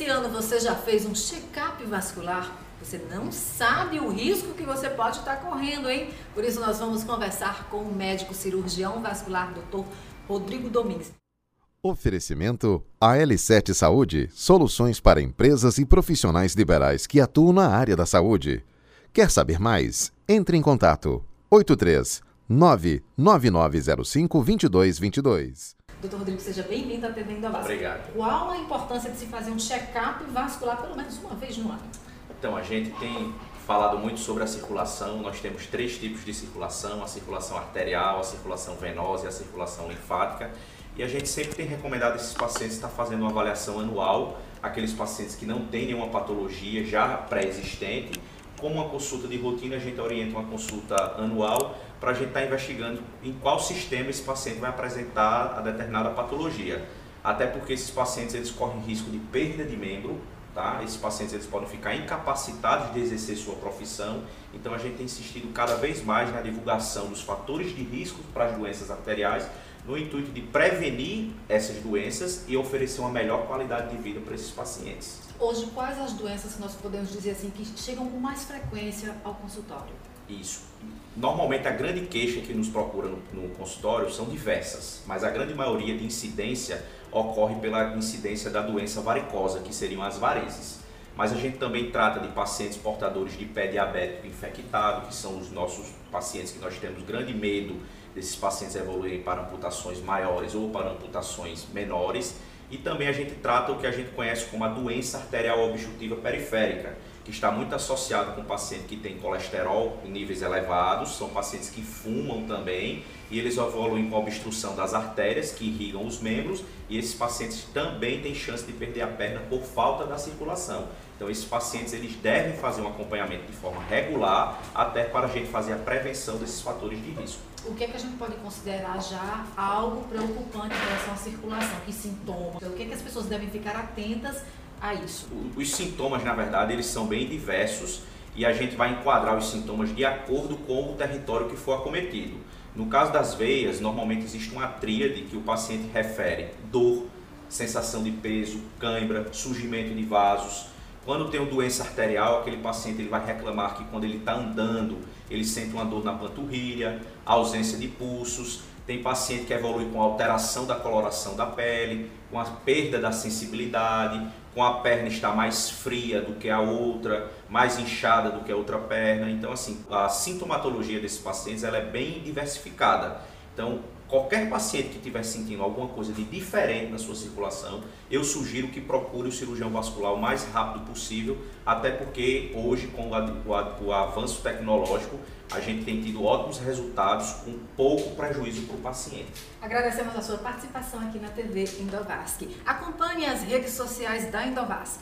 Esse ano você já fez um check-up vascular? Você não sabe o risco que você pode estar correndo, hein? Por isso nós vamos conversar com o médico cirurgião vascular, Dr. Rodrigo Domingues. Oferecimento AL7 Saúde, soluções para empresas e profissionais liberais que atuam na área da saúde. Quer saber mais? Entre em contato 83 99905 2222. Doutor Rodrigo, seja bem-vindo à TV Indovasco. Obrigado. Qual a importância de se fazer um check-up vascular pelo menos uma vez no ano? Então, a gente tem falado muito sobre a circulação. Nós temos três tipos de circulação: a circulação arterial, a circulação venosa e a circulação linfática. E a gente sempre tem recomendado esses pacientes estar fazendo uma avaliação anual, aqueles pacientes que não têm nenhuma patologia já pré-existente. Como uma consulta de rotina, a gente orienta uma consulta anual para a gente estar investigando em qual sistema esse paciente vai apresentar a determinada patologia. Até porque esses pacientes eles correm risco de perda de membro, tá? Esses pacientes eles podem ficar incapacitados de exercer sua profissão. Então a gente tem insistido cada vez mais na divulgação dos fatores de risco para as doenças arteriais, no intuito de prevenir essas doenças e oferecer uma melhor qualidade de vida para esses pacientes. Hoje, quais as doenças que nós podemos dizer assim que chegam com mais frequência ao consultório? Isso. Normalmente a grande queixa que nos procura no, no, consultório são diversas, mas a grande maioria de incidência ocorre pela incidência da doença varicosa, que seriam as varizes. Mas a gente também trata de pacientes portadores de pé diabético infectado, que são os nossos pacientes que nós temos grande medo desses pacientes evoluírem para amputações maiores ou para amputações menores. E também a gente trata o que a gente conhece como a doença arterial obstrutiva periférica, que está muito associado com paciente que tem colesterol em níveis elevados, são pacientes que fumam também e eles evoluem com obstrução das artérias que irrigam os membros e esses pacientes também têm chance de perder a perna por falta da circulação. Então esses pacientes eles devem fazer um acompanhamento de forma regular até para a gente fazer a prevenção desses fatores de risco. O que é que a gente pode considerar já algo preocupante em relação à circulação? Que sintomas? O que é que as pessoas devem ficar atentas a isso? Os sintomas, na verdade, eles são bem diversos e a gente vai enquadrar os sintomas de acordo com o território que for acometido. No caso das veias, normalmente existe uma tríade que o paciente refere: dor, sensação de peso, cãibra, surgimento de vasos. Quando tem uma doença arterial, aquele paciente ele vai reclamar que quando ele está andando, ele sente uma dor na panturrilha, ausência de pulsos. Tem paciente que evolui com alteração da coloração da pele, com a perda da sensibilidade, com a perna estar mais fria do que a outra, mais inchada do que a outra perna. Então, assim, a sintomatologia desses pacientes ela é bem diversificada. Então, qualquer paciente que estiver sentindo alguma coisa de diferente na sua circulação, eu sugiro que procure o cirurgião vascular o mais rápido possível, até porque hoje, com o, o avanço tecnológico, a gente tem tido ótimos resultados com pouco prejuízo para o paciente. Agradecemos a sua participação aqui na TV Indovasc. Acompanhe as redes sociais da Indovasc.